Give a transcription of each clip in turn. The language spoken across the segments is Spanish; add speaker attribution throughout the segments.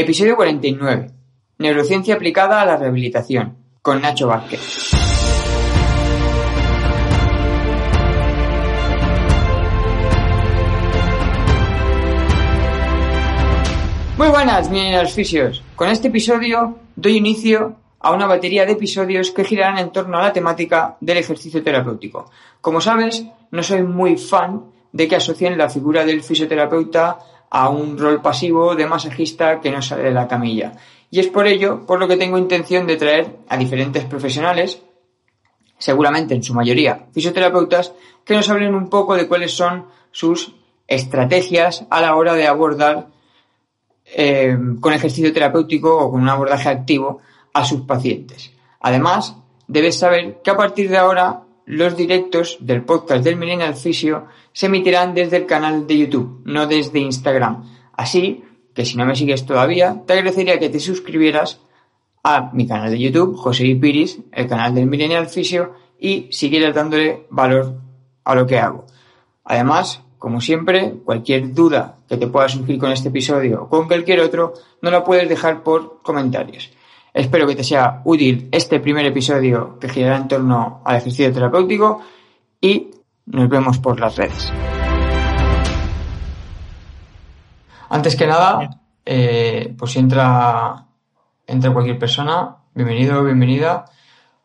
Speaker 1: Episodio 49. Neurociencia aplicada a la rehabilitación, con Nacho Vázquez. Muy buenas, mis fisios. Con este episodio doy inicio a una batería de episodios que girarán en torno a la temática del ejercicio terapéutico. Como sabes, no soy muy fan de que asocien la figura del fisioterapeuta a un rol pasivo de masajista que no sale de la camilla. Y es por ello por lo que tengo intención de traer a diferentes profesionales, seguramente en su mayoría fisioterapeutas, que nos hablen un poco de cuáles son sus estrategias a la hora de abordar eh, con ejercicio terapéutico o con un abordaje activo a sus pacientes. Además, debes saber que a partir de ahora los directos del podcast del Millennial Fisio se emitirán desde el canal de YouTube, no desde Instagram. Así que si no me sigues todavía, te agradecería que te suscribieras a mi canal de YouTube, José Ipiris, el canal del Millennial Fisio, y siguieras dándole valor a lo que hago. Además, como siempre, cualquier duda que te pueda surgir con este episodio o con cualquier otro, no la puedes dejar por comentarios. Espero que te sea útil este primer episodio que girará en torno al ejercicio terapéutico y nos vemos por las redes. Antes que nada, eh, pues si entra, entra cualquier persona, bienvenido o bienvenida.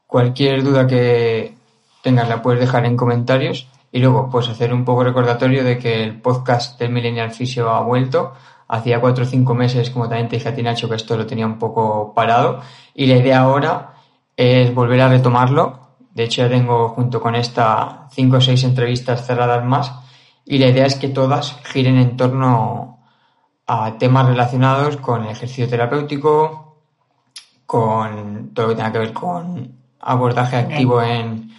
Speaker 1: Cualquier duda que tengas la puedes dejar en comentarios y luego pues hacer un poco recordatorio de que el podcast del Millennial Fisio ha vuelto Hacía cuatro o cinco meses, como también te dije a ti, Nacho, que esto lo tenía un poco parado. Y la idea ahora es volver a retomarlo. De hecho, ya tengo junto con esta cinco o seis entrevistas cerradas más. Y la idea es que todas giren en torno a temas relacionados con el ejercicio terapéutico, con todo lo que tenga que ver con abordaje activo en,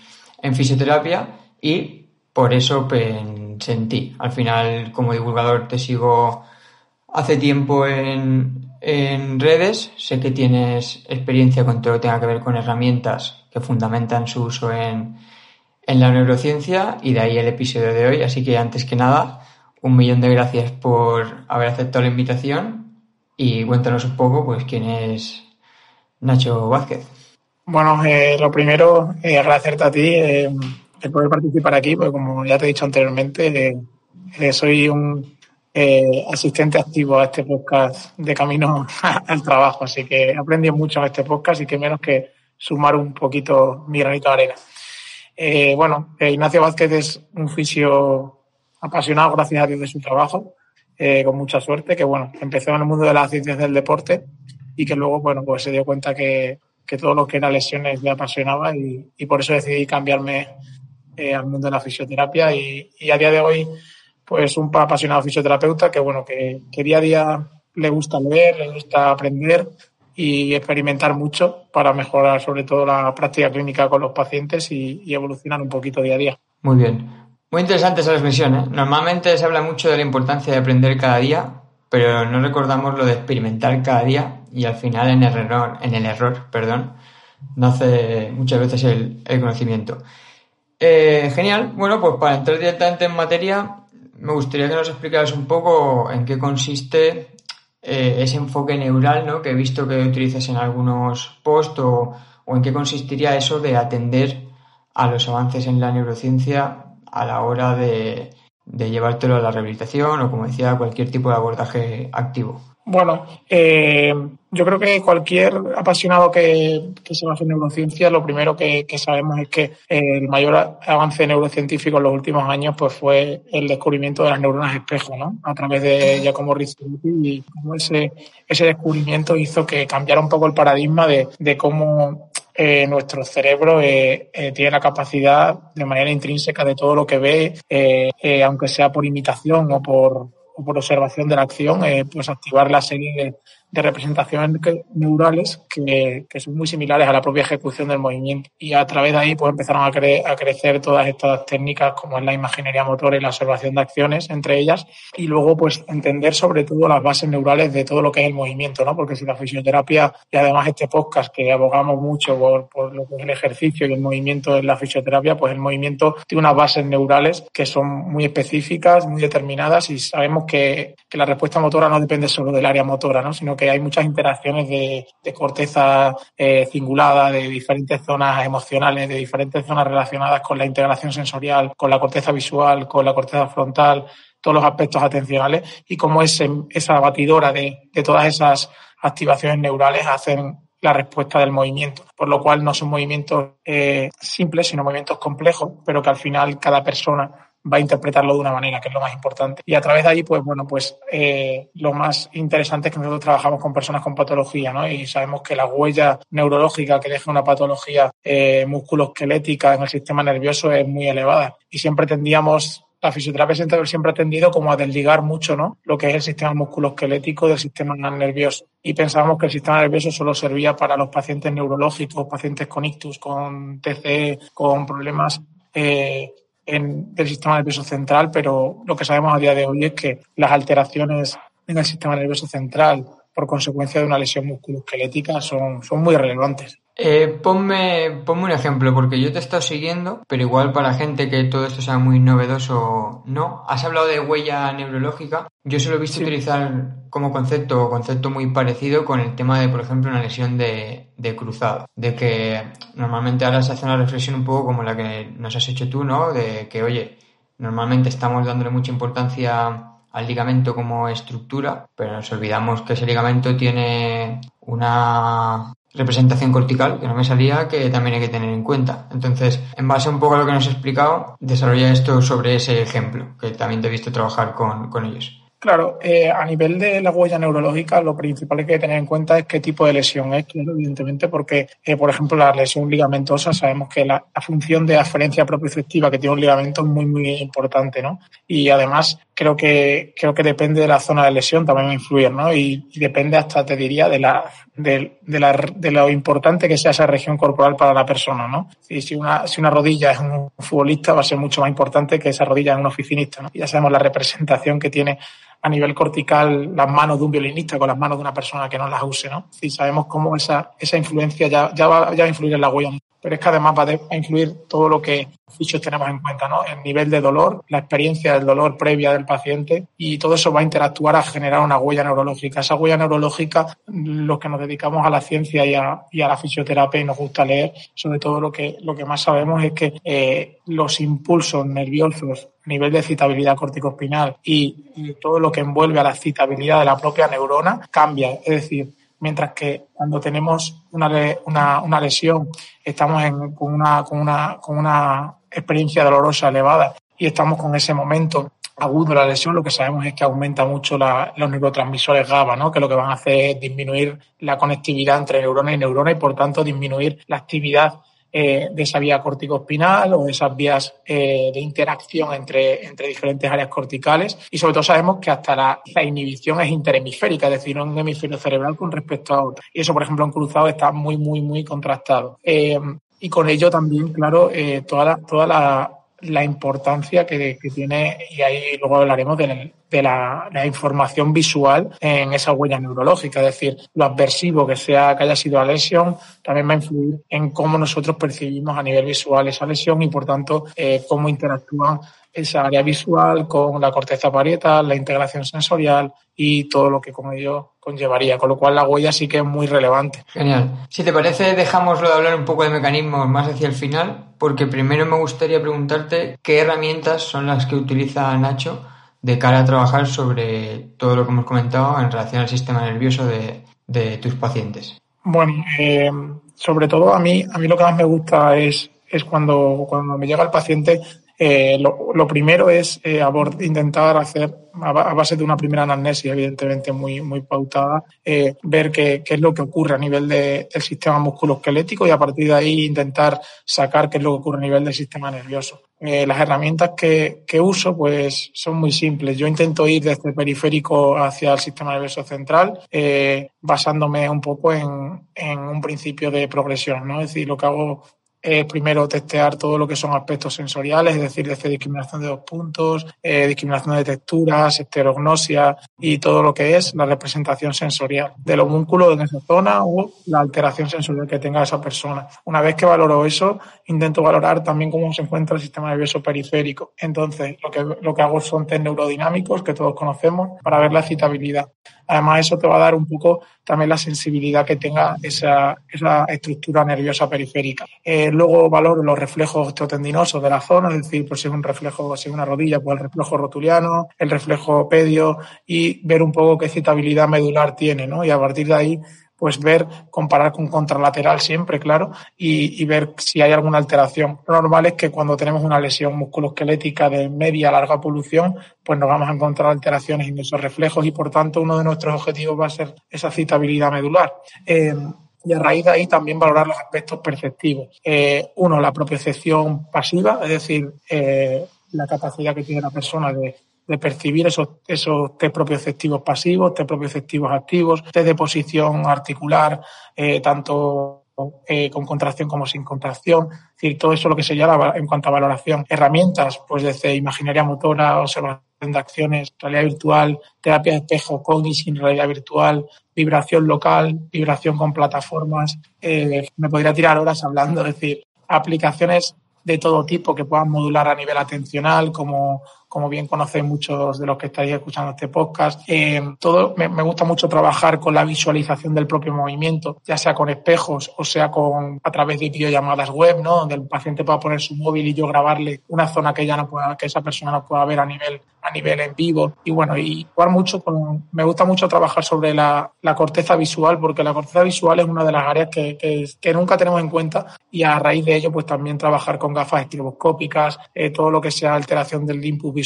Speaker 1: en fisioterapia y por eso pensé en ti. Al final, como divulgador, te sigo hace tiempo en, en redes. Sé que tienes experiencia con todo lo que tenga que ver con herramientas que fundamentan su uso en, en la neurociencia y de ahí el episodio de hoy. Así que antes que nada, un millón de gracias por haber aceptado la invitación y cuéntanos un poco pues quién es Nacho Vázquez.
Speaker 2: Bueno, eh, lo primero, eh, agradecerte a ti eh, el poder participar aquí, porque como ya te he dicho anteriormente, eh, soy un eh, asistente activo a este podcast de camino al trabajo. Así que he aprendido mucho en este podcast y que menos que sumar un poquito mi granito de arena. Eh, bueno, eh, Ignacio Vázquez es un fisio apasionado, gracias a Dios, de su trabajo, con mucha suerte, que bueno, empezó en el mundo de las ciencias del deporte y que luego, bueno, pues se dio cuenta que, que todo lo que era lesiones le apasionaba y, y por eso decidí cambiarme al mundo de la fisioterapia y, y a día de hoy pues un apasionado fisioterapeuta que bueno, que, día a día le gusta leer, le gusta aprender y experimentar mucho para mejorar sobre todo la práctica clínica con los pacientes y, evolucionar un poquito día a día.
Speaker 1: Muy bien. Muy interesante esa reflexión. ¿eh? Normalmente se habla mucho de la importancia de aprender cada día, pero no recordamos lo de experimentar cada día y al final en el error, en el error perdón, nace muchas veces el, conocimiento. Eh, genial. Bueno, pues para entrar directamente en materia, me gustaría que nos explicaras un poco en qué consiste eh, ese enfoque neural, ¿no? Que he visto que utilizas en algunos posts o, en qué consistiría eso de atender a los avances en la neurociencia a la hora de, llevártelo a la rehabilitación o, como decía, cualquier tipo de abordaje activo.
Speaker 2: Bueno, eh, yo creo que cualquier apasionado que, se base en neurociencia, lo primero que, sabemos es que el mayor avance neurocientífico en los últimos años pues fue el descubrimiento de las neuronas espejo, ¿no? A través de Giacomo Rizzuti y cómo ese, ese descubrimiento hizo que cambiara un poco el paradigma de, cómo eh, nuestro cerebro eh, eh, tiene la capacidad de manera intrínseca de todo lo que ve, aunque sea por imitación o por o por observación de la acción, eh, pues activar la serie de, de representaciones neurales que, que, son muy similares a la propia ejecución del movimiento. Y a través de ahí pues empezaron a, a crecer todas estas técnicas como es la imaginería motora y la observación de acciones entre ellas y luego pues entender sobre todo las bases neurales de todo lo que es el movimiento, ¿no? Porque si la fisioterapia y además este podcast que abogamos mucho por, por lo que es el ejercicio y el movimiento en la fisioterapia, pues el movimiento tiene unas bases neurales que son muy específicas, muy determinadas y sabemos que, que la respuesta motora no depende solo del área motora, ¿no? Sino que hay muchas interacciones de, corteza eh, cingulada, de diferentes zonas emocionales, de diferentes zonas relacionadas con la integración sensorial, con la corteza visual, con la corteza frontal, todos los aspectos atencionales y cómo esa batidora de, de todas esas activaciones neurales hacen la respuesta del movimiento, por lo cual no son movimientos eh, simples, sino movimientos complejos, pero que al final cada persona va a interpretarlo de una manera, que es lo más importante. Y a través de ahí, pues bueno, pues eh, lo más interesante es que nosotros trabajamos con personas con patología, ¿no? Y sabemos que la huella neurológica que deja una patología eh, musculoesquelética en el sistema nervioso es muy elevada. Y siempre tendíamos la fisioterapia siempre ha tendido como a desligar mucho ¿no? lo que es el sistema musculoesquelético del sistema nervioso. Y pensábamos que el sistema nervioso solo servía para los pacientes neurológicos, pacientes con ictus, con TCE, con problemas eh, en, del sistema nervioso central, pero lo que sabemos a día de hoy es que las alteraciones en el sistema nervioso central por consecuencia de una lesión musculoesquelética son, son muy relevantes.
Speaker 1: Eh, ponme, ponme un ejemplo, porque yo te he estado siguiendo, pero igual para gente que todo esto sea muy novedoso, no. Has hablado de huella neurológica. Yo solo he visto utilizar como concepto o concepto muy parecido con el tema de, por ejemplo, una lesión de, de cruzado. De que normalmente ahora se hace una reflexión un poco como la que nos has hecho tú, ¿no? De que, oye, normalmente estamos dándole mucha importancia al ligamento como estructura, pero nos olvidamos que ese ligamento tiene una representación cortical, que no me salía, que también hay que tener en cuenta. Entonces, en base un poco a lo que nos has explicado, desarrolla esto sobre ese ejemplo, que también te he visto trabajar con, con ellos.
Speaker 2: Claro, eh, a nivel de la huella neurológica, lo principal que hay que tener en cuenta es qué tipo de lesión es, evidentemente, porque, eh, por ejemplo, la lesión ligamentosa, sabemos que la, función de aferencia propioceptiva que tiene un ligamento es muy, muy importante, ¿no? Y además, creo que, creo que depende de la zona de lesión, también va a influir, ¿no? Y, depende hasta, te diría, de la, de, de, la, de lo importante que sea esa región corporal para la persona, ¿no? Y si una, si una rodilla es un futbolista, va a ser mucho más importante que esa rodilla en un oficinista, ¿no? Ya sabemos la representación que tiene a nivel cortical las manos de un violinista con las manos de una persona que no las use, ¿no? Y sabemos cómo esa, esa influencia ya, ya, va, ya a influir en la huella pero es que además va a influir todo lo que fichos tenemos en cuenta, ¿no? El nivel de dolor, la experiencia del dolor previa del paciente y todo eso va a interactuar a generar una huella neurológica. Esa huella neurológica, los que nos dedicamos a la ciencia y a, la fisioterapia y nos gusta leer, sobre todo lo que, lo que más sabemos es que eh, los impulsos nerviosos a nivel de excitabilidad corticospinal y, y todo lo que envuelve a la excitabilidad de la propia neurona cambia. Es decir, mientras que cuando tenemos una, una, una lesión, estamos con, una, con, una, con una experiencia dolorosa elevada y estamos con ese momento agudo la lesión, lo que sabemos es que aumenta mucho la, los neurotransmisores GABA, ¿no? que lo que van a hacer es disminuir la conectividad entre neurona y neurona y por tanto disminuir la actividad eh, de esa vía corticospinal o de esas vías eh, de interacción entre, entre diferentes áreas corticales. Y sobre todo sabemos que hasta la, inhibición es interhemisférica, es decir, un hemisferio cerebral con respecto a otro. Y eso, por ejemplo, en cruzado está muy, muy, muy contrastado. Eh, y con ello también, claro, toda la, toda la, la importancia que, tiene, y ahí luego hablaremos de, de la, la, información visual en esa huella neurológica, es decir, lo adversivo que sea que haya sido la lesión también va a influir en cómo nosotros percibimos a nivel visual esa lesión y por tanto eh, cómo interactúan esa área visual con la corteza parietal, la integración sensorial y todo lo que con ello conllevaría, con lo cual la huella sí que es muy relevante.
Speaker 1: Genial. Si te parece, dejámoslo de hablar un poco de mecanismos más hacia el final, porque primero me gustaría preguntarte qué herramientas son las que utiliza Nacho de cara a trabajar sobre todo lo que hemos comentado en relación al sistema nervioso de, de tus pacientes.
Speaker 2: Bueno, eh, sobre todo a mí, a mí lo que más me gusta es, es cuando, cuando me llega el paciente eh, lo, primero es eh, intentar hacer, a, base de una primera anamnesis, evidentemente muy, muy pautada, eh, ver qué, es lo que ocurre a nivel de, del sistema musculoesquelético y a partir de ahí intentar sacar qué es lo que ocurre a nivel del sistema nervioso. Las herramientas que, uso pues son muy simples. Yo intento ir desde el periférico hacia el sistema nervioso central, basándome un poco en, en un principio de progresión, ¿no? Es decir, lo que hago primero testear todo lo que son aspectos sensoriales, es decir, desde discriminación de dos puntos, eh, discriminación de texturas, esterognosia y todo lo que es la representación sensorial del homúnculo en esa zona o la alteración sensorial que tenga esa persona. Una vez que valoro eso, intento valorar también cómo se encuentra el sistema nervioso periférico. Entonces, lo que, lo que hago son test neurodinámicos que todos conocemos para ver la excitabilidad. Además, eso te va a dar un poco también la sensibilidad que tenga esa, esa estructura nerviosa periférica. Eh, luego valoro los reflejos osteotendinosos de la zona, es decir, pues si es un reflejo, si es una rodilla, pues el reflejo rotuliano, el reflejo pedio y ver un poco qué citabilidad medular tiene, ¿no? Y a partir de ahí pues ver, comparar con contralateral siempre, claro, y, ver si hay alguna alteración. Lo normal es que cuando tenemos una lesión musculoesquelética de media a larga polución, pues nos vamos a encontrar alteraciones en esos reflejos y por tanto uno de nuestros objetivos va a ser esa citabilidad medular. Eh, y a raíz de ahí también valorar los aspectos perceptivos. Eh, uno, la propiocepción pasiva, es decir, eh, la capacidad que tiene la persona de de percibir esos, esos test propioceptivos pasivos, test propioceptivos activos, test de posición articular, eh, tanto eh, con contracción como sin contracción, es decir, todo eso lo que se llama en cuanto a valoración. Herramientas, pues desde imaginería motora, observación de acciones, realidad virtual, terapia de espejo con y sin realidad virtual, vibración local, vibración con plataformas. Eh, me podría tirar horas hablando, es decir, aplicaciones de todo tipo que puedan modular a nivel atencional, como como bien conocéis muchos de los que estáis escuchando este podcast. Eh, todo me, gusta mucho trabajar con la visualización del propio movimiento, ya sea con espejos o sea con a través de videollamadas web, ¿no? Donde el paciente pueda poner su móvil y yo grabarle una zona que ya no pueda, que esa persona no pueda ver a nivel a nivel en vivo. Y bueno, y jugar mucho con, me gusta mucho trabajar sobre la, la corteza visual, porque la corteza visual es una de las áreas que, que, nunca tenemos en cuenta y a raíz de ello, pues también trabajar con gafas estroboscópicas, eh, todo lo que sea alteración del input visual.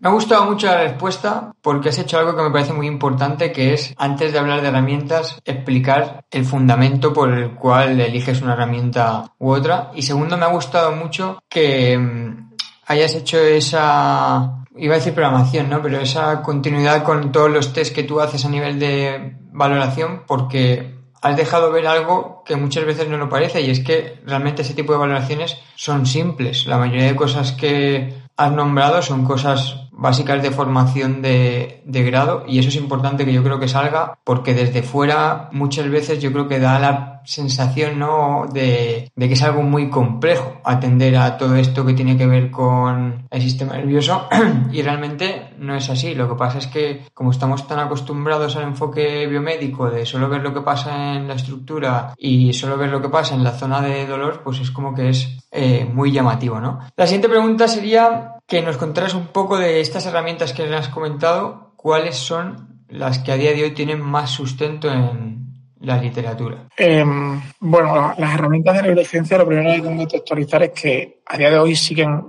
Speaker 1: Me ha gustado mucho la respuesta porque has hecho algo que me parece muy importante, que es, antes de hablar de herramientas, explicar el fundamento por el cual eliges una herramienta u otra. Y segundo, me ha gustado mucho que mm, hayas hecho esa iba a decir programación, ¿no? Pero esa continuidad con todos los test que tú haces a nivel de valoración, porque has dejado ver algo que muchas veces no lo parece, y es que realmente ese tipo de valoraciones son simples. La mayoría de cosas que has nombrado son cosas básicas de formación de, grado y eso es importante que yo creo que salga porque desde fuera muchas veces yo creo que da la sensación ¿no? de, de que es algo muy complejo atender a todo esto que tiene que ver con el sistema nervioso y realmente no es así. Lo que pasa es que como estamos tan acostumbrados al enfoque biomédico de solo ver lo que pasa en la estructura y solo ver lo que pasa en la zona de dolor, pues es como que es eh, muy llamativo, ¿no? La siguiente pregunta sería que nos contaras un poco de estas herramientas que has comentado, cuáles son las que a día de hoy tienen más sustento en la literatura.
Speaker 2: Em, bueno, las herramientas de neurociencia, lo primero que tengo que contextualizar es que a día de hoy siguen,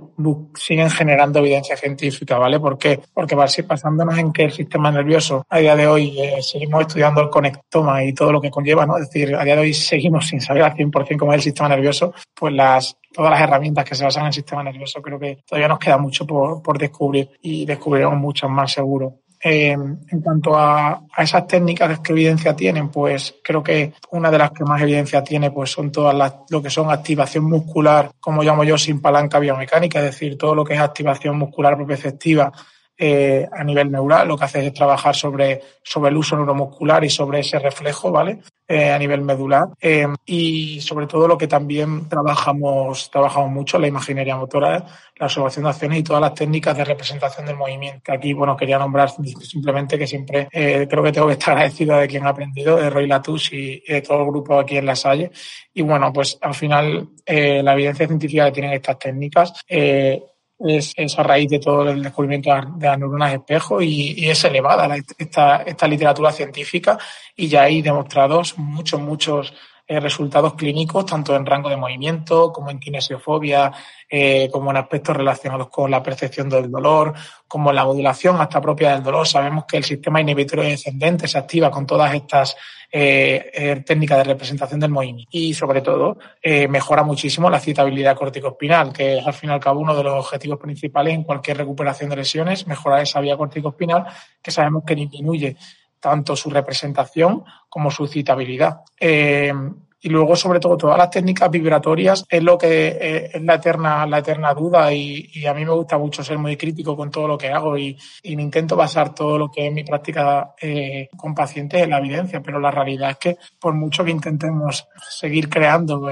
Speaker 2: siguen generando evidencia científica, ¿vale? ¿Por qué? Porque pasándonos en que el sistema nervioso, a día de hoy eh, seguimos estudiando el conectoma y todo lo que conlleva, ¿no? Es decir, a día de hoy seguimos sin saber al 100% cómo es el sistema nervioso, pues las, todas las herramientas que se basan en el sistema nervioso. Creo que todavía nos queda mucho por, por descubrir y descubriremos muchas más seguro. Eh, en cuanto a, esas técnicas que evidencia tienen, pues creo que una de las que más evidencia tiene pues son todas las, lo que son activación muscular, como llamo yo, sin palanca biomecánica, es decir, todo lo que es activación muscular propioceptiva eh, a nivel neural, lo que hace es trabajar sobre, sobre el uso neuromuscular y sobre ese reflejo, ¿vale? Eh, a nivel medular. Eh, y sobre todo lo que también trabajamos, trabajamos mucho, la imaginería motora, la observación de acciones y todas las técnicas de representación del movimiento. Que aquí, bueno, quería nombrar simplemente que siempre creo que tengo que estar agradecido de quien ha aprendido, de Roy Latus y, de todo el grupo aquí en La Salle. Y bueno, pues al final la evidencia científica que tienen estas técnicas es, es, a raíz de todo el descubrimiento de las neuronas espejo y, es elevada esta, esta literatura científica y ya hay demostrados muchos, muchos eh, resultados clínicos, tanto en rango de movimiento como en kinesiofobia, eh, como en aspectos relacionados con la percepción del dolor, como en la modulación hasta propia del dolor. Sabemos que el sistema inhibitorio descendente se activa con todas estas eh, técnicas de representación del movimiento y, sobre todo, mejora muchísimo la citabilidad corticoespinal, que es al fin y al cabo uno de los objetivos principales en cualquier recuperación de lesiones, mejorar esa vía corticoespinal que sabemos que disminuye tanto su representación como su citabilidad. Eh, y luego, sobre todo, todas las técnicas vibratorias es lo que eh, es la eterna, la eterna duda y, a mí me gusta mucho ser muy crítico con todo lo que hago y, me intento basar todo lo que es mi práctica eh, con pacientes en la evidencia, pero la realidad es que por mucho que intentemos seguir creando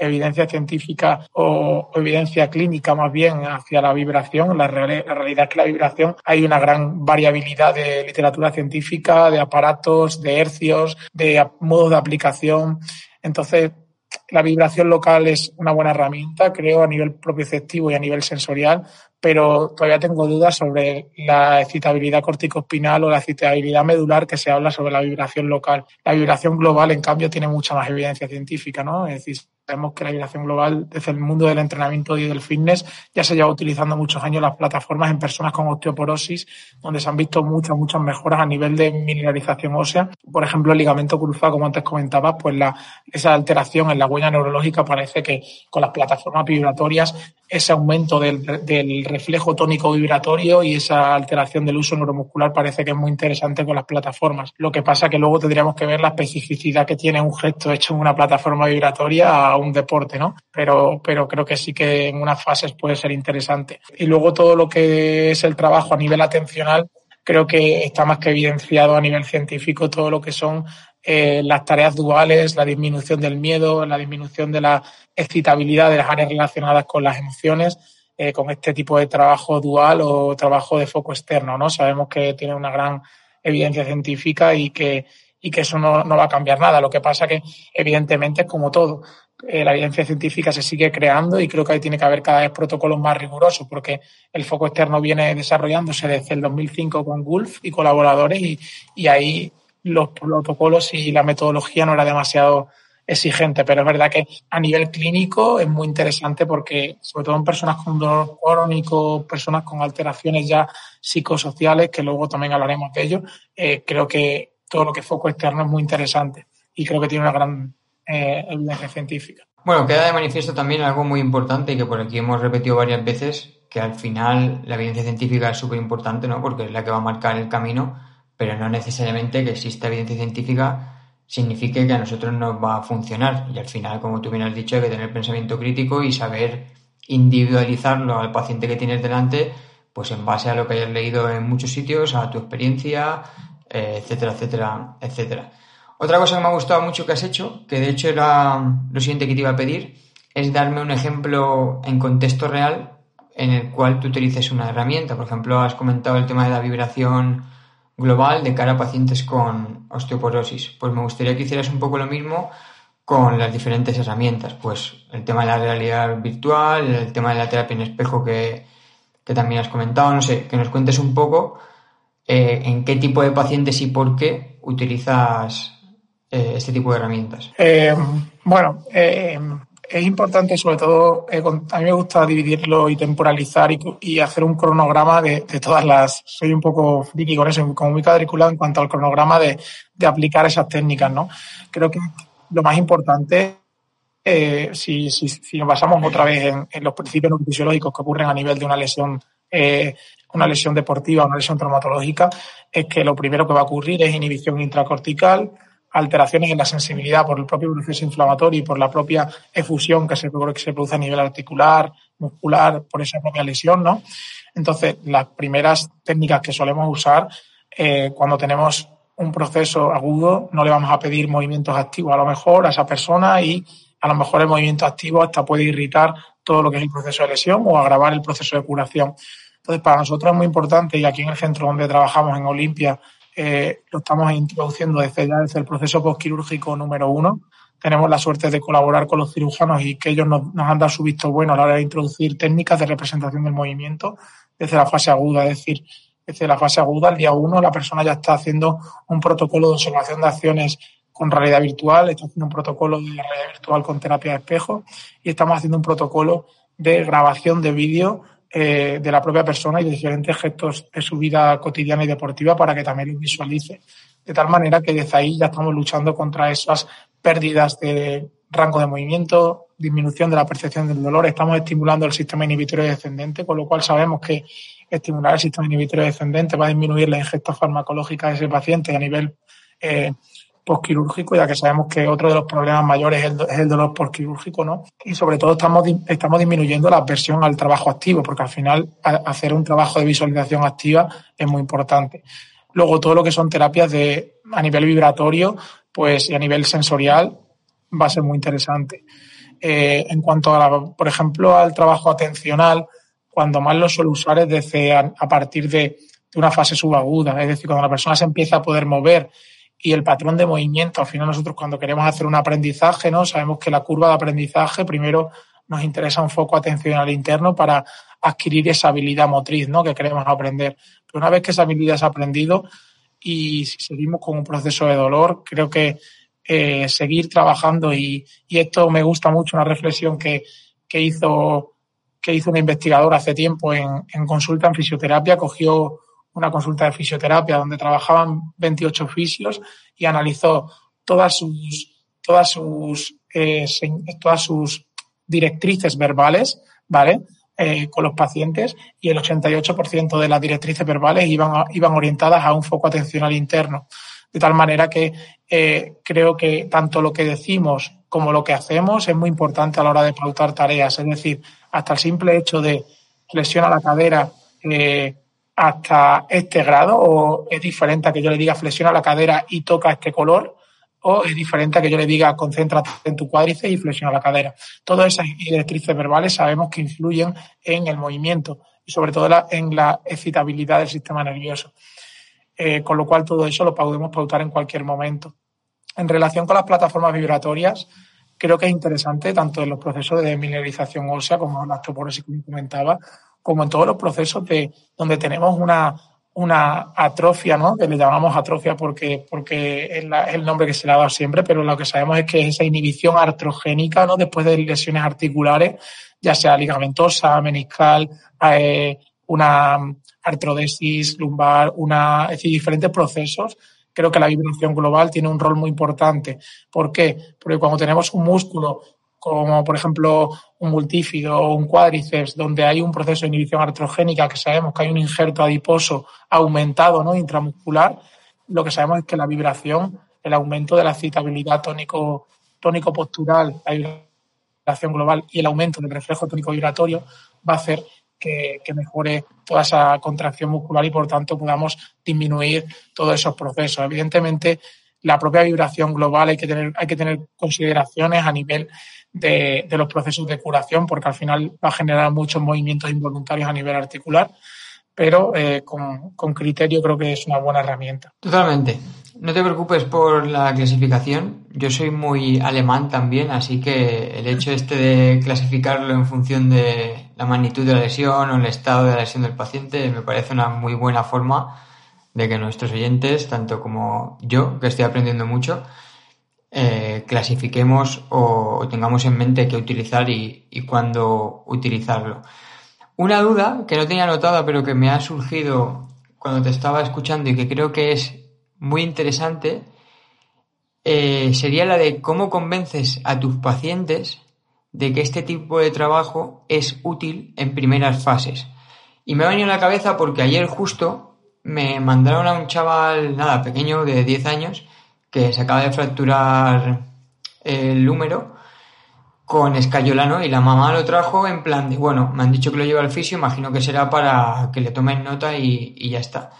Speaker 2: evidencia científica o, evidencia clínica más bien hacia la vibración. La, realidad es que la vibración hay una gran variabilidad de literatura científica, de aparatos, de hercios, de modos de aplicación. Entonces, la vibración local es una buena herramienta, creo, a nivel propioceptivo y a nivel sensorial, pero todavía tengo dudas sobre la excitabilidad corticospinal o la excitabilidad medular que se habla sobre la vibración local. La vibración global, en cambio, tiene mucha más evidencia científica, ¿no? Es decir, Sabemos que la vibración global desde el mundo del entrenamiento y del fitness ya se lleva utilizando muchos años las plataformas en personas con osteoporosis, donde se han visto muchas, muchas mejoras a nivel de mineralización ósea. Por ejemplo, el ligamento cruzado, como antes comentabas, pues la, esa alteración en la huella neurológica parece que con las plataformas vibratorias ese aumento del, del, reflejo tónico vibratorio y esa alteración del uso neuromuscular parece que es muy interesante con las plataformas. Lo que pasa que luego tendríamos que ver la especificidad que tiene un gesto hecho en una plataforma vibratoria a un deporte, ¿no? Pero, pero creo que sí que en unas fases puede ser interesante. Y luego todo lo que es el trabajo a nivel atencional, creo que está más que evidenciado a nivel científico todo lo que son eh, las tareas duales, la disminución del miedo, la disminución de la excitabilidad de las áreas relacionadas con las emociones, eh, con este tipo de trabajo dual o trabajo de foco externo, ¿no? Sabemos que tiene una gran evidencia científica y que, y que eso no, no va a cambiar nada. Lo que pasa que, evidentemente, como todo. Eh, la evidencia científica se sigue creando y creo que ahí tiene que haber cada vez protocolos más rigurosos porque el foco externo viene desarrollándose desde el 2005 con Gulf y colaboradores y, y ahí los protocolos y la metodología no era demasiado exigente, pero es verdad que a nivel clínico es muy interesante porque, sobre todo en personas con dolor crónico, personas con alteraciones ya psicosociales, que luego también hablaremos de ello, eh, creo que todo lo que es foco externo es muy interesante y creo que tiene una gran eh, científica.
Speaker 1: Bueno, queda de manifiesto también algo muy importante y que por aquí hemos repetido varias veces, que al final la evidencia científica es súper importante, ¿no? Porque es la que va a marcar el camino pero no necesariamente que exista evidencia científica signifique que a nosotros nos va a funcionar. Y al final, como tú bien has dicho, hay que tener pensamiento crítico y saber individualizarlo al paciente que tienes delante, pues en base a lo que hayas leído en muchos sitios, a tu experiencia, eh, etcétera, etcétera, etcétera. Otra cosa que me ha gustado mucho que has hecho, que de hecho era lo siguiente que te iba a pedir, es darme un ejemplo en contexto real en el cual tú utilices una herramienta. Por ejemplo, has comentado el tema de la vibración global de cara a pacientes con osteoporosis. Pues me gustaría que hicieras un poco lo mismo con las diferentes herramientas, pues el tema de la realidad virtual, el tema de la terapia en espejo que, también has comentado, no sé, que nos cuentes un poco eh, en qué tipo de pacientes y por qué utilizas eh, este tipo de herramientas.
Speaker 2: Eh, bueno, es importante, sobre todo, eh, a mí me gusta dividirlo y temporalizar y, hacer un cronograma de, todas las. Soy un poco friki con eso, como muy cuadriculado en cuanto al cronograma de, aplicar esas técnicas, ¿no? Creo que lo más importante, eh, si, si, nos basamos otra vez en, los principios fisiológicos que ocurren a nivel de una lesión, eh, una lesión deportiva, una lesión traumatológica, es que lo primero que va a ocurrir es inhibición intracortical, alteraciones en la sensibilidad por el propio proceso inflamatorio y por la propia efusión que se, que se produce a nivel articular, muscular, por esa propia lesión, ¿no? Entonces, las primeras técnicas que solemos usar eh, cuando tenemos un proceso agudo, no le vamos a pedir movimientos activos a lo mejor a esa persona y a lo mejor el movimiento activo hasta puede irritar todo lo que es el proceso de lesión o agravar el proceso de curación. Entonces, para nosotros es muy importante y aquí en el centro donde trabajamos en Olimpia eh, lo estamos introduciendo desde ya desde el proceso postquirúrgico número uno. Tenemos la suerte de colaborar con los cirujanos y que ellos nos, han dado su visto bueno a la hora de introducir técnicas de representación del movimiento desde la fase aguda, es decir, desde la fase aguda, el día uno, la persona ya está haciendo un protocolo de observación de acciones con realidad virtual, está haciendo un protocolo de realidad virtual con terapia de espejo y estamos haciendo un protocolo de grabación de vídeo eh, de la propia persona y de diferentes gestos de su vida cotidiana y deportiva para que también lo visualice. De tal manera que desde ahí ya estamos luchando contra esas pérdidas de rango de movimiento, disminución de la percepción del dolor. Estamos estimulando el sistema inhibitorio descendente, con lo cual sabemos que estimular el sistema inhibitorio descendente va a disminuir la ingesta farmacológica de ese paciente a nivel eh, postquirúrgico, ya que sabemos que otro de los problemas mayores es el, dolor postquirúrgico, ¿no? Y sobre todo estamos, estamos disminuyendo la aversión al trabajo activo, porque al final hacer un trabajo de visualización activa es muy importante. Luego, todo lo que son terapias de, a nivel vibratorio, pues y a nivel sensorial, va a ser muy interesante. Eh, en cuanto, a por ejemplo, al trabajo atencional, cuando más lo suele usar es desde a, partir de, una fase subaguda, es decir, cuando la persona se empieza a poder mover y el patrón de movimiento, al final nosotros cuando queremos hacer un aprendizaje, ¿no? Sabemos que la curva de aprendizaje primero nos interesa un foco atencional interno para adquirir esa habilidad motriz, ¿no? Que queremos aprender. Pero una vez que esa habilidad es aprendido y seguimos con un proceso de dolor, creo que eh, seguir trabajando y, esto me gusta mucho, una reflexión que, hizo que hizo una investigadora hace tiempo en, consulta en fisioterapia, cogió una consulta de fisioterapia donde trabajaban 28 fisios y analizó todas sus todas sus eh, todas sus directrices verbales, ¿vale? Eh, con los pacientes y el 88% de las directrices verbales iban, iban orientadas a un foco atencional interno. De tal manera que eh, creo que tanto lo que decimos como lo que hacemos es muy importante a la hora de pautar tareas. Es decir, hasta el simple hecho de flexiona la cadera hasta este grado o es diferente a que yo le diga flexiona la cadera y toca este color o es diferente a que yo le diga concéntrate en tu cuádriceps y flexiona la cadera. Todas esas directrices verbales sabemos que influyen en el movimiento y sobre todo en la excitabilidad del sistema nervioso. Eh, con lo cual todo eso lo podemos pautar en cualquier momento. En relación con las plataformas vibratorias, creo que es interesante tanto en los procesos de mineralización ósea, como la osteoporosis que comentaba, como en todos los procesos de donde tenemos una, una atrofia, ¿no? Que le llamamos atrofia porque, porque es, el nombre que se le ha dado siempre, pero lo que sabemos es que es esa inhibición artrogénica, ¿no? Después de lesiones articulares, ya sea ligamentosa, meniscal, eh, una artrodesis lumbar, una, es decir, diferentes procesos, creo que la vibración global tiene un rol muy importante. ¿Por qué? Porque cuando tenemos un músculo como por ejemplo un multífido o un cuádriceps, donde hay un proceso de inhibición artrogénica, que sabemos que hay un injerto adiposo aumentado, ¿no? intramuscular, lo que sabemos es que la vibración, el aumento de la excitabilidad tónico, tónico postural, la vibración global y el aumento del reflejo tónico vibratorio va a hacer que, mejore toda esa contracción muscular y por tanto podamos disminuir todos esos procesos. Evidentemente, la propia vibración global hay que tener, hay que tener consideraciones a nivel de, los procesos de curación, porque al final va a generar muchos movimientos involuntarios a nivel articular, pero eh, con, con criterio creo que es una buena herramienta.
Speaker 1: Totalmente. No te preocupes por la clasificación. Yo soy muy alemán también, así que el hecho este de clasificarlo en función de la magnitud de la lesión o el estado de la lesión del paciente me parece una muy buena forma de que nuestros oyentes, tanto como yo, que estoy aprendiendo mucho, eh, clasifiquemos o, tengamos en mente qué utilizar y, y cuándo utilizarlo. Una duda que no tenía anotada pero que me ha surgido cuando te estaba escuchando y que creo que es muy interesante eh, sería la de cómo convences a tus pacientes de que este tipo de trabajo es útil en primeras fases. Y me ha venido la cabeza porque ayer justo me mandaron a un chaval, nada, pequeño, de 10 años, que se acaba de fracturar el húmero con escayolano y la mamá lo trajo en plan de, bueno, me han dicho que lo lleva al fisio, imagino que será para que le tomen nota y, ya está.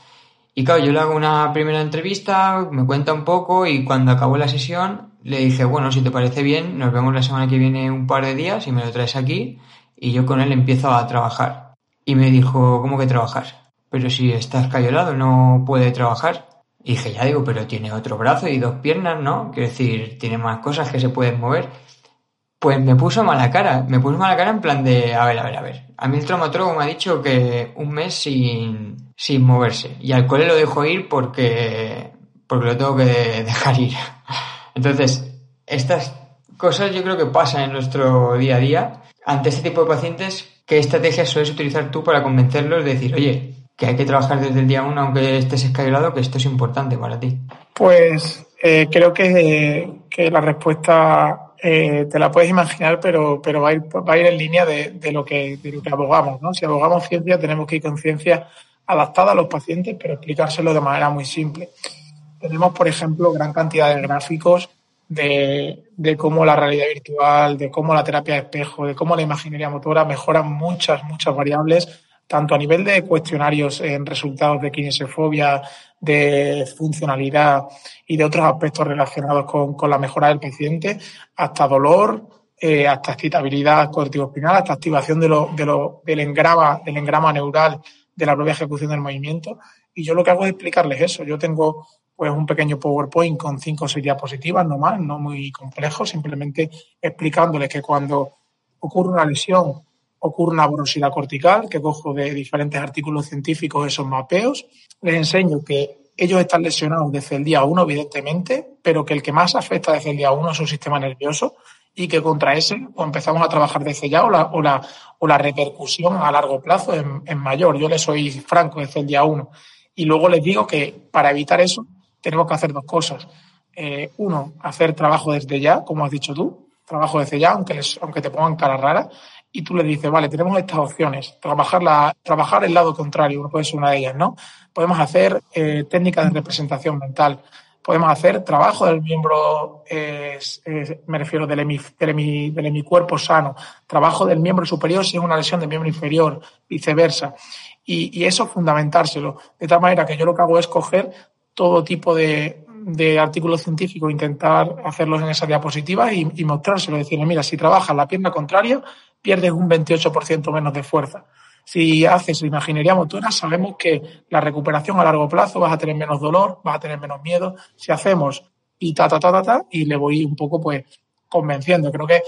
Speaker 1: Y claro, yo le hago una primera entrevista, me cuenta un poco y cuando acabó la sesión le dije, bueno, si te parece bien, nos vemos la semana que viene un par de días y me lo traes aquí y yo con él empiezo a trabajar. Y me dijo, ¿cómo que trabajar? Pero si está escayolado no puede trabajar. Y dije, ya digo, pero tiene otro brazo y dos piernas, ¿no? Quiero decir, tiene más cosas que se pueden mover. Pues me puso mala cara, me puso mala cara en plan de, a ver, a ver, a ver. A mí el traumatólogo me ha dicho que un mes sin, sin moverse. Y al cole lo dejo ir porque, porque lo tengo que dejar ir. Entonces, estas cosas yo creo que pasan en nuestro día a día. Ante este tipo de pacientes, ¿qué estrategias sueles utilizar tú para convencerlos de decir, oye, que hay que trabajar desde el día uno aunque estés escalado, que esto es importante para ti?
Speaker 2: Pues eh, creo que, que, la respuesta eh, te la puedes imaginar, pero, pero va, a ir, va a ir en línea de, de, lo que, de lo que abogamos. ¿no? Si abogamos ciencia, tenemos que ir con ciencia adaptada a los pacientes, pero explicárselo de manera muy simple. Tenemos, por ejemplo, gran cantidad de gráficos de, de, cómo la realidad virtual, de cómo la terapia de espejo, de cómo la imaginería motora mejoran muchas, muchas variables, tanto a nivel de cuestionarios en resultados de kinesiofobia, de funcionalidad y de otros aspectos relacionados con, con la mejora del paciente, hasta dolor, eh, hasta excitabilidad corticospinal, hasta activación de del, engrama, del engrama neural de la propia ejecución del movimiento. Y yo lo que hago es explicarles eso. Yo tengo pues un pequeño PowerPoint con cinco o seis diapositivas, no más, no muy complejo, simplemente explicándoles que cuando ocurre una lesión, ocurre una borrosidad cortical, que cojo de diferentes artículos científicos esos mapeos, les enseño que ellos están lesionados desde el día uno, evidentemente, pero que el que más afecta desde el día uno es su sistema nervioso y que contra ese pues empezamos a trabajar desde ya o la, o la, o la repercusión a largo plazo es, mayor. Yo le soy franco desde el día uno. Y luego les digo que para evitar eso tenemos que hacer dos cosas. Eh, uno, hacer trabajo desde ya, como has dicho tú, trabajo desde ya, aunque, les, aunque te pongan cara rara, y tú le dices, vale, tenemos estas opciones, trabajar, la, trabajar el lado contrario, puede ser una de ellas, ¿no? Podemos hacer eh, técnicas de representación mental, podemos hacer trabajo del miembro, me refiero del, del, hemicuerpo sano, trabajo del miembro superior si es una lesión del miembro inferior, viceversa. Y, eso fundamentárselo. De tal manera que yo lo que hago es coger todo tipo de, de artículos científicos, intentar hacerlos en esa diapositiva y, y mostrárselo. Decirle, mira, si trabajas la pierna contraria, pierdes un 28% menos de fuerza. Si haces imaginería motora, sabemos que la recuperación a largo plazo vas a tener menos dolor, vas a tener menos miedo. Si hacemos y ta, ta, ta, ta, ta, y le voy un poco pues convenciendo. Creo que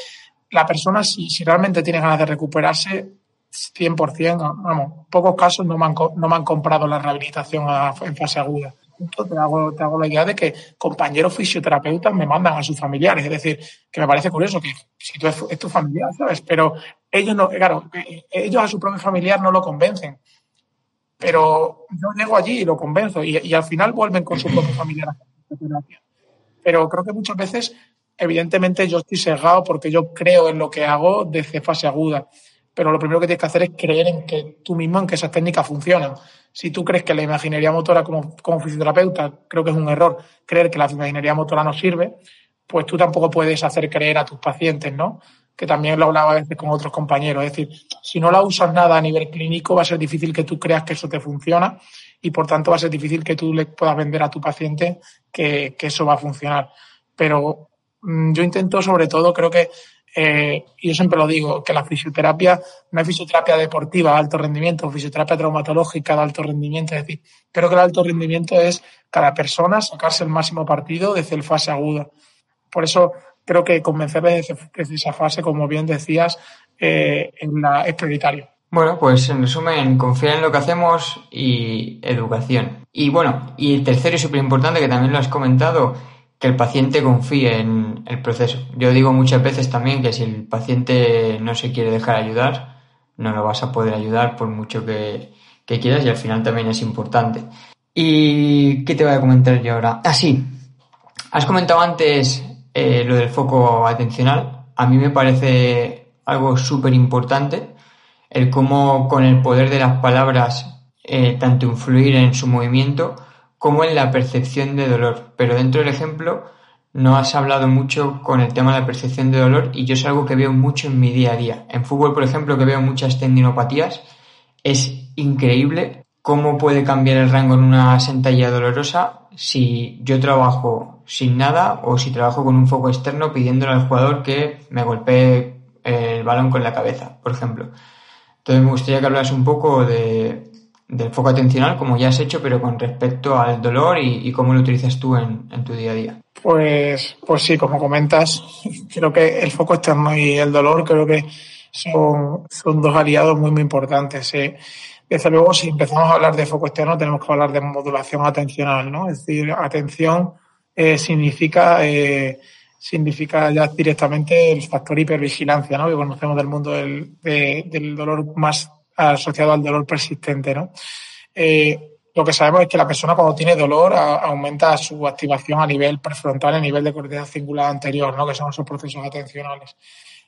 Speaker 2: la persona, si, si realmente tiene ganas de recuperarse, 100%, vamos, pocos casos no me han, no me han comprado la rehabilitación en fase aguda te hago, te hago la idea de que compañeros fisioterapeutas me mandan a sus familiares. Es decir, que me parece curioso que si tú es, tu familiar, ¿sabes? Pero ellos no, claro, ellos a su propio familiar no lo convencen. Pero yo llego allí y lo convenzo y, al final vuelven con su propio familiar a Pero creo que muchas veces, evidentemente, yo estoy sesgado porque yo creo en lo que hago desde fase aguda pero lo primero que tienes que hacer es creer en que tú mismo, en que esas técnicas funcionan. Si tú crees que la imaginería motora como, como fisioterapeuta, creo que es un error creer que la imaginería motora no sirve, pues tú tampoco puedes hacer creer a tus pacientes, ¿no? Que también lo hablaba a veces con otros compañeros. Es decir, si no la usas nada a nivel clínico, va a ser difícil que tú creas que eso te funciona y por tanto va a ser difícil que tú le puedas vender a tu paciente que, que eso va a funcionar. Pero mm, yo intento sobre todo, creo que eh, yo siempre lo digo, que la fisioterapia no es fisioterapia deportiva de alto rendimiento, fisioterapia traumatológica de alto rendimiento. Es decir, creo que el alto rendimiento es cada persona sacarse el máximo partido desde el fase aguda. Por eso creo que convencerles desde, esa fase, como bien decías, eh, en la, es prioritario.
Speaker 1: Bueno, pues en resumen, confiar en lo que hacemos y educación. Y bueno, y el tercero y súper importante, que también lo has comentado, que el paciente confíe en el proceso. Yo digo muchas veces también que si el paciente no se quiere dejar ayudar, no lo vas a poder ayudar por mucho que, quieras y al final también es importante. ¿Y qué te voy a comentar yo ahora? Ah, sí. Has comentado antes eh, lo del foco atencional. A mí me parece algo súper importante el cómo con el poder de las palabras eh, tanto influir en su movimiento como en la percepción de dolor. Pero dentro del ejemplo no has hablado mucho con el tema de la percepción de dolor y yo es algo que veo mucho en mi día a día. En fútbol, por ejemplo, que veo muchas tendinopatías, es increíble cómo puede cambiar el rango en una sentalla dolorosa si yo trabajo sin nada o si trabajo con un foco externo pidiéndole al jugador que me golpee el balón con la cabeza, por ejemplo. Entonces me gustaría que hablas un poco de, del foco atencional, como ya has hecho, pero con respecto al dolor y, cómo lo utilizas tú en, tu día a día.
Speaker 2: Pues, pues sí, como comentas, creo que el foco externo y el dolor creo que son, son dos aliados muy, muy importantes. Desde luego, si empezamos a hablar de foco externo, tenemos que hablar de modulación atencional, ¿no? Es decir, atención eh, significa, eh, significa ya directamente el factor hipervigilancia, ¿no? Que conocemos del mundo del, del dolor más asociado al dolor persistente, ¿no? Eh, lo que sabemos es que la persona cuando tiene dolor aumenta su activación a nivel prefrontal, a nivel de corteza cingulada anterior, ¿no? que son esos procesos atencionales.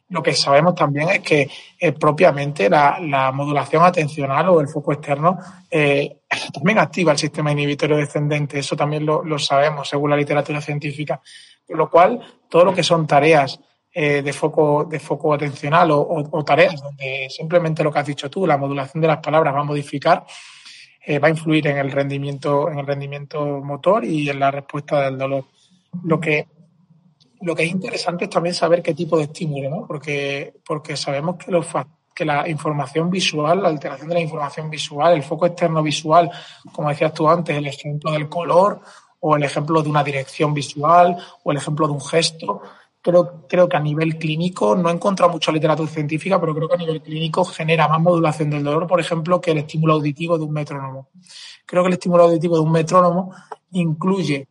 Speaker 2: Lo que sabemos también es que eh, propiamente la, modulación atencional o el foco externo eh, también activa el sistema inhibitorio descendente. Eso también lo, lo, sabemos según la literatura científica. Con lo cual, todo lo que son tareas eh, de, foco, de foco atencional o, tareas donde simplemente lo que has dicho tú, la modulación de las palabras va a modificar, eh, va a influir en el rendimiento, en el rendimiento motor y en la respuesta del dolor. Lo que, lo que es interesante es también saber qué tipo de estímulo, ¿no? Porque, porque sabemos que, los, que la información visual, la alteración de la información visual, el foco externo visual, como decías tú antes, el ejemplo del color o el ejemplo de una dirección visual o el ejemplo de un gesto, creo, creo que a nivel clínico, no he encontrado mucha literatura científica, pero creo que a nivel clínico genera más modulación del dolor, por ejemplo, que el estímulo auditivo de un metrónomo. Creo que el estímulo auditivo de un metrónomo incluye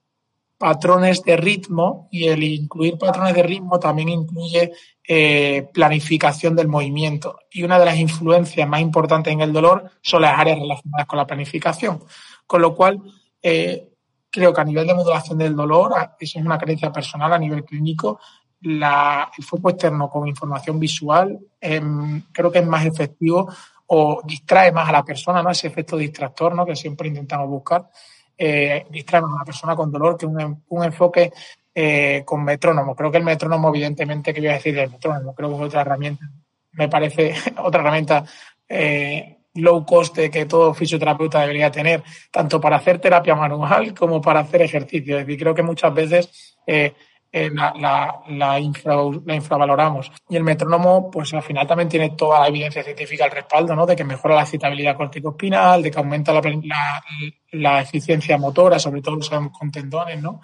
Speaker 2: patrones de ritmo y el incluir patrones de ritmo también incluye eh, planificación del movimiento. Y una de las influencias más importantes en el dolor son las áreas relacionadas con la planificación. Con lo cual, eh, creo que a nivel de modulación del dolor, eso es una creencia personal a nivel clínico, la, el foco externo con información visual em, creo que es más efectivo o distrae más a la persona, ¿no? Ese efecto distractor, ¿no? Que siempre intentamos buscar eh, a una persona con dolor que un, un enfoque eh, con metrónomo. Creo que el metrónomo, evidentemente, que voy a decir del metrónomo, creo que es otra herramienta, me parece otra herramienta eh, low cost que todo fisioterapeuta debería tener, tanto para hacer terapia manual como para hacer ejercicio. Es decir, creo que muchas veces eh, eh, la, la, la, infravaloramos. Y el metrónomo, pues al final también tiene toda la evidencia científica al respaldo, ¿no? De que mejora la excitabilidad corticospinal, de que aumenta la, la, eficiencia motora, sobre todo lo sabemos con tendones, ¿no?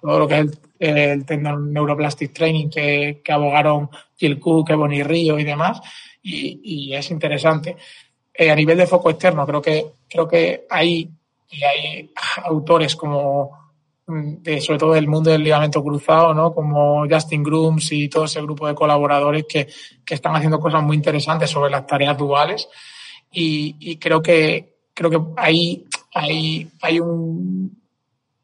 Speaker 2: Todo lo que es el, tendón neuroplastic training que, que abogaron Jill Cook, Bonnie Río y demás. Y, y es interesante. Eh, a nivel de foco externo, creo que, creo que hay, y hay autores como de, sobre todo del mundo del ligamento cruzado, ¿no? Como Justin Grooms y todo ese grupo de colaboradores que, que están haciendo cosas muy interesantes sobre las tareas duales. Y, y creo que, creo que ahí hay, hay un,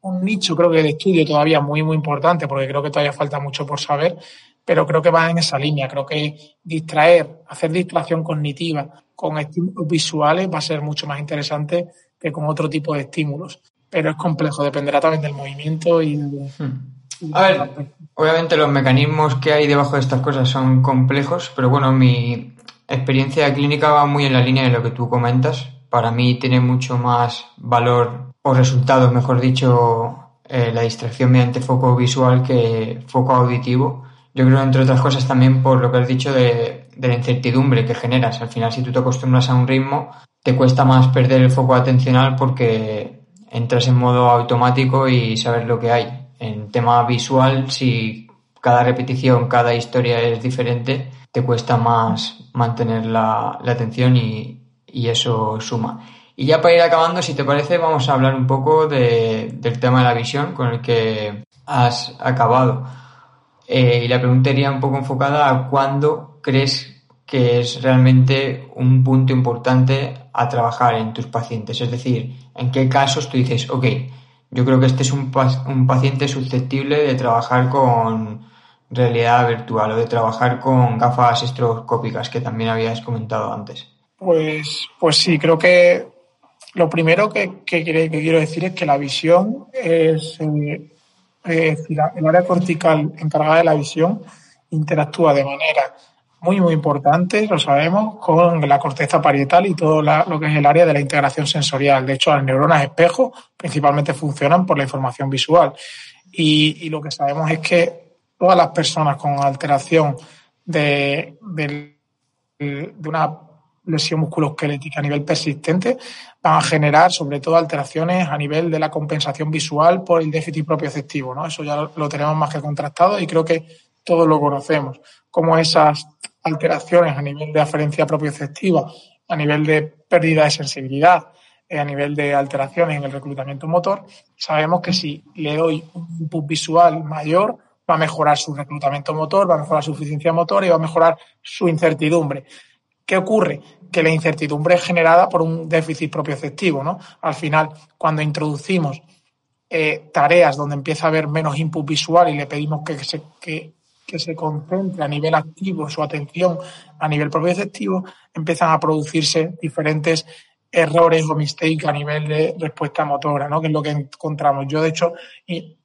Speaker 2: un nicho, creo que de estudio todavía muy, muy importante, porque creo que todavía falta mucho por saber, pero creo que va en esa línea. Creo que distraer, hacer distracción cognitiva con estímulos visuales va a ser mucho más interesante que con otro tipo de estímulos pero es complejo, dependerá también del movimiento y...
Speaker 1: Hmm. A ver, obviamente los mecanismos que hay debajo de estas cosas son complejos, pero bueno, mi experiencia clínica va muy en la línea de lo que tú comentas. Para mí tiene mucho más valor o resultados, mejor dicho, eh, la distracción mediante foco visual que foco auditivo. Yo creo, entre otras cosas, también por lo que has dicho de, de la incertidumbre que generas. Al final, si tú te acostumbras a un ritmo, te cuesta más perder el foco atencional porque entras en modo automático y sabes lo que hay. En tema visual, si cada repetición, cada historia es diferente, te cuesta más mantener la, atención y, eso suma. Y ya para ir acabando, si te parece, vamos a hablar un poco del tema de la visión con el que has acabado. Eh, y la pregunta iría un poco enfocada a cuándo crees que es realmente un punto importante a trabajar en tus pacientes. Es decir, en qué casos tú dices, ok, yo creo que este es un, un paciente susceptible de trabajar con realidad virtual o de trabajar con gafas estroboscópicas que también habías comentado antes.
Speaker 2: Pues, pues sí, creo que lo primero que, que, quiero decir es que la visión es, eh, es decir, el área cortical encargada de la visión interactúa de manera muy, muy importante, lo sabemos, con la corteza parietal y todo lo que es el área de la integración sensorial. De hecho, las neuronas espejo principalmente funcionan por la información visual. Y, lo que sabemos es que todas las personas con alteración de, de, de una lesión musculoesquelética a nivel persistente van a generar sobre todo alteraciones a nivel de la compensación visual por el déficit propioceptivo. ¿no? Eso ya lo tenemos más que contrastado y creo que todos lo conocemos, como esas alteraciones a nivel de aferencia propioceptiva, a nivel de pérdida de sensibilidad, eh, a nivel de alteraciones en el reclutamiento motor, sabemos que si le doy un input visual mayor, va a mejorar su reclutamiento motor, va a mejorar su eficiencia motor y va a mejorar su incertidumbre. ¿Qué ocurre? Que la incertidumbre es generada por un déficit propioceptivo, ¿no? Al final, cuando introducimos eh, tareas donde empieza a haber menos input visual y le pedimos que, se, que que se concentre a nivel activo su atención a nivel propioceptivo, empiezan a producirse diferentes errores o mistakes a nivel de respuesta motora, ¿no? que es lo que encontramos. Yo, de hecho,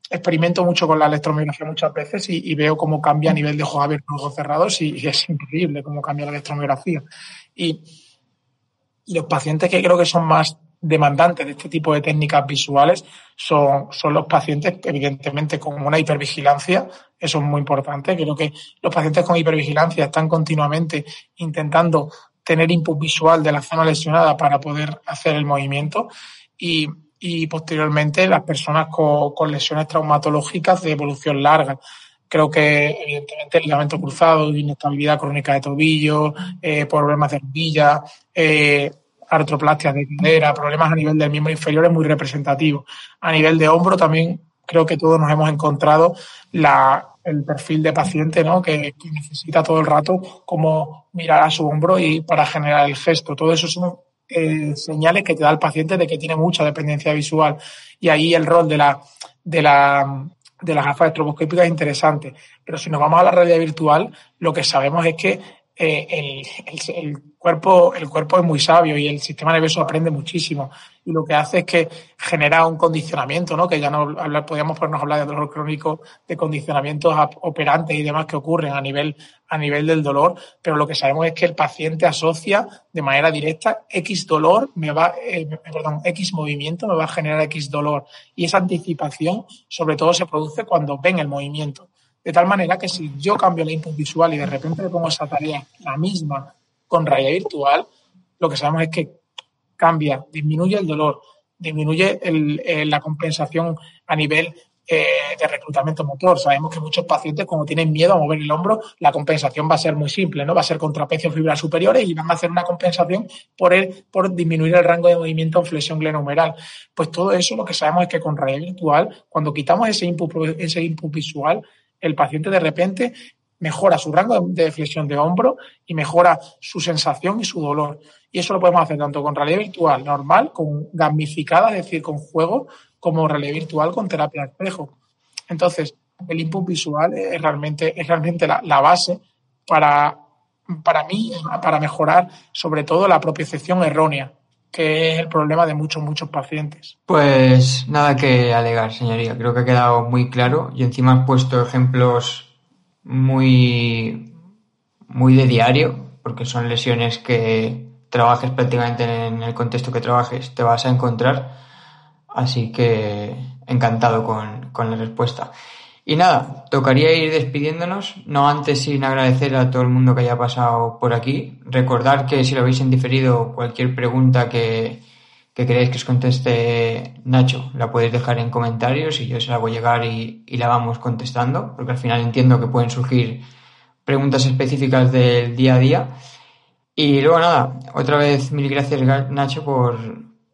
Speaker 2: experimento mucho con la electromiografía muchas veces y, veo cómo cambia a nivel de ojos abiertos, ojos cerrados y, es increíble cómo cambia la electromiografía. Y, los pacientes que creo que son más demandantes de este tipo de técnicas visuales son, son los pacientes, evidentemente, con una hipervigilancia. Eso es muy importante. Creo que los pacientes con hipervigilancia están continuamente intentando tener input visual de la zona lesionada para poder hacer el movimiento y, y posteriormente las personas con, con, lesiones traumatológicas de evolución larga. Creo que evidentemente el ligamento cruzado, inestabilidad crónica de tobillo, eh, problemas de rodilla, eh, artroplastias de cadera, problemas a nivel del miembro inferior es muy representativo. A nivel de hombro también creo que todos nos hemos encontrado el perfil de paciente ¿no? que, que, necesita todo el rato como mirar a su hombro y para generar el gesto. Todo eso son eh, señales que te da el paciente de que tiene mucha dependencia visual. Y ahí el rol de la, de la, de las gafas estroboscópicas es interesante. Pero si nos vamos a la realidad virtual, lo que sabemos es que eh, el, el, cuerpo, el cuerpo es muy sabio y el sistema nervioso aprende muchísimo. Y lo que hace es que genera un condicionamiento, ¿no? Que ya no hablar, podríamos ponernos a hablar de dolor crónico, de condicionamientos operantes y demás que ocurren a nivel, a nivel del dolor, pero lo que sabemos es que el paciente asocia de manera directa X dolor me va, eh, perdón, X movimiento me va a generar X dolor. Y esa anticipación, sobre todo, se produce cuando ven el movimiento. De tal manera que si yo cambio la input visual y de repente le pongo esa tarea la misma con realidad virtual, lo que sabemos es que cambia, disminuye el dolor, disminuye eh, la compensación a nivel eh, de reclutamiento motor. Sabemos que muchos pacientes, como tienen miedo a mover el hombro, la compensación va a ser muy simple, ¿no? Va a ser contrapecio fibras superiores y van a hacer una compensación por, el, por disminuir el rango de movimiento en flexión glenohumeral. Pues todo eso lo que sabemos es que con realidad virtual, cuando quitamos ese input, ese input visual, el paciente de repente mejora su rango de flexión de hombro y mejora su sensación y su dolor. Y eso lo podemos hacer tanto con realidad virtual normal, con gamificada, es decir, con juego, como realidad virtual con terapia de espejo. Entonces, el input visual es realmente, es realmente la, base para, para mí, para mejorar sobre todo la propiocepción errónea que es el problema de muchos, muchos pacientes.
Speaker 1: Pues nada que alegar, señoría. Creo que ha quedado muy claro y encima has puesto ejemplos muy, muy de diario, porque son lesiones que trabajes prácticamente en el contexto que trabajes, te vas a encontrar. Así que encantado con, con la respuesta. Y nada, tocaría ir despidiéndonos, no antes sin agradecer a todo el mundo que haya pasado por aquí. Recordar que si lo habéis en diferido, cualquier pregunta que, que queréis que os conteste Nacho, la podéis dejar en comentarios y yo se la voy a llegar y, y la vamos contestando, porque al final entiendo que pueden surgir preguntas específicas del día a día. Y luego nada, otra vez mil gracias Nacho por,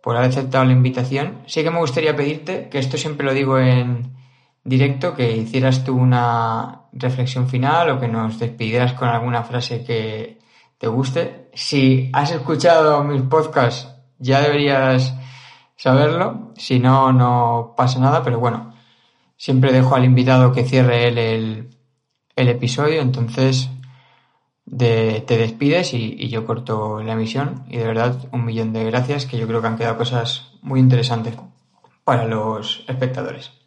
Speaker 1: por haber aceptado la invitación. Sí que me gustaría pedirte, que esto siempre lo digo en directo, que hicieras tú una reflexión final o que nos despidieras con alguna frase que te guste. Si has escuchado mis podcasts, ya deberías saberlo. Si no, no pasa nada, pero bueno, siempre dejo al invitado que cierre él el, el episodio, entonces de, te despides y, y, yo corto la emisión. Y de verdad, un millón de gracias, que yo creo que han quedado cosas muy interesantes para los espectadores.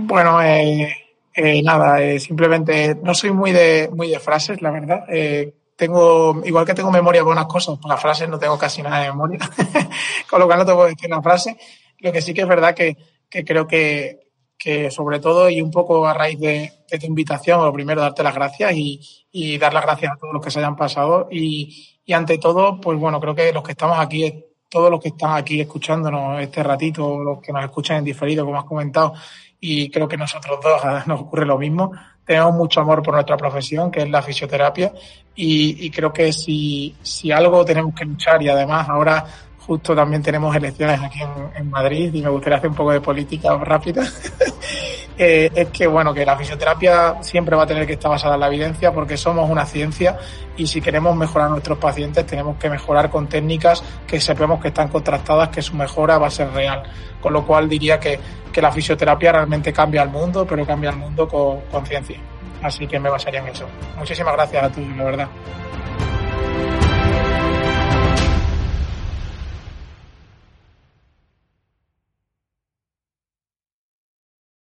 Speaker 2: Bueno, eh, eh, nada, eh, simplemente no soy muy de, muy de frases, la verdad. Eh, tengo, igual que tengo memoria para unas cosas, para las frases no tengo casi nada de memoria, con lo cual no te puedo decir una frase. Lo que sí que es verdad que, que creo que, que sobre todo y un poco a raíz de, de tu invitación, lo primero darte las gracias y, y, dar las gracias a todos los que se hayan pasado y, y ante todo, pues bueno, creo que los que estamos aquí, todos los que están aquí escuchándonos este ratito, los que nos escuchan en diferido, como has comentado, y creo que nosotros dos nos ocurre lo mismo. Tenemos mucho amor por nuestra profesión, que es la fisioterapia, y, creo que si, si algo tenemos que luchar, y además ahora justo también tenemos elecciones aquí en, en, Madrid y me gustaría hacer un poco de política rápida, eh, es que bueno, que la fisioterapia siempre va a tener que estar basada en la evidencia porque somos una ciencia y si queremos mejorar a nuestros pacientes tenemos que mejorar con técnicas que sepamos que están contrastadas, que su mejora va a ser real. Con lo cual diría que, que la fisioterapia realmente cambia el mundo, pero cambia el mundo con, con ciencia. Así que me basaría en eso. Muchísimas gracias a todos, la verdad.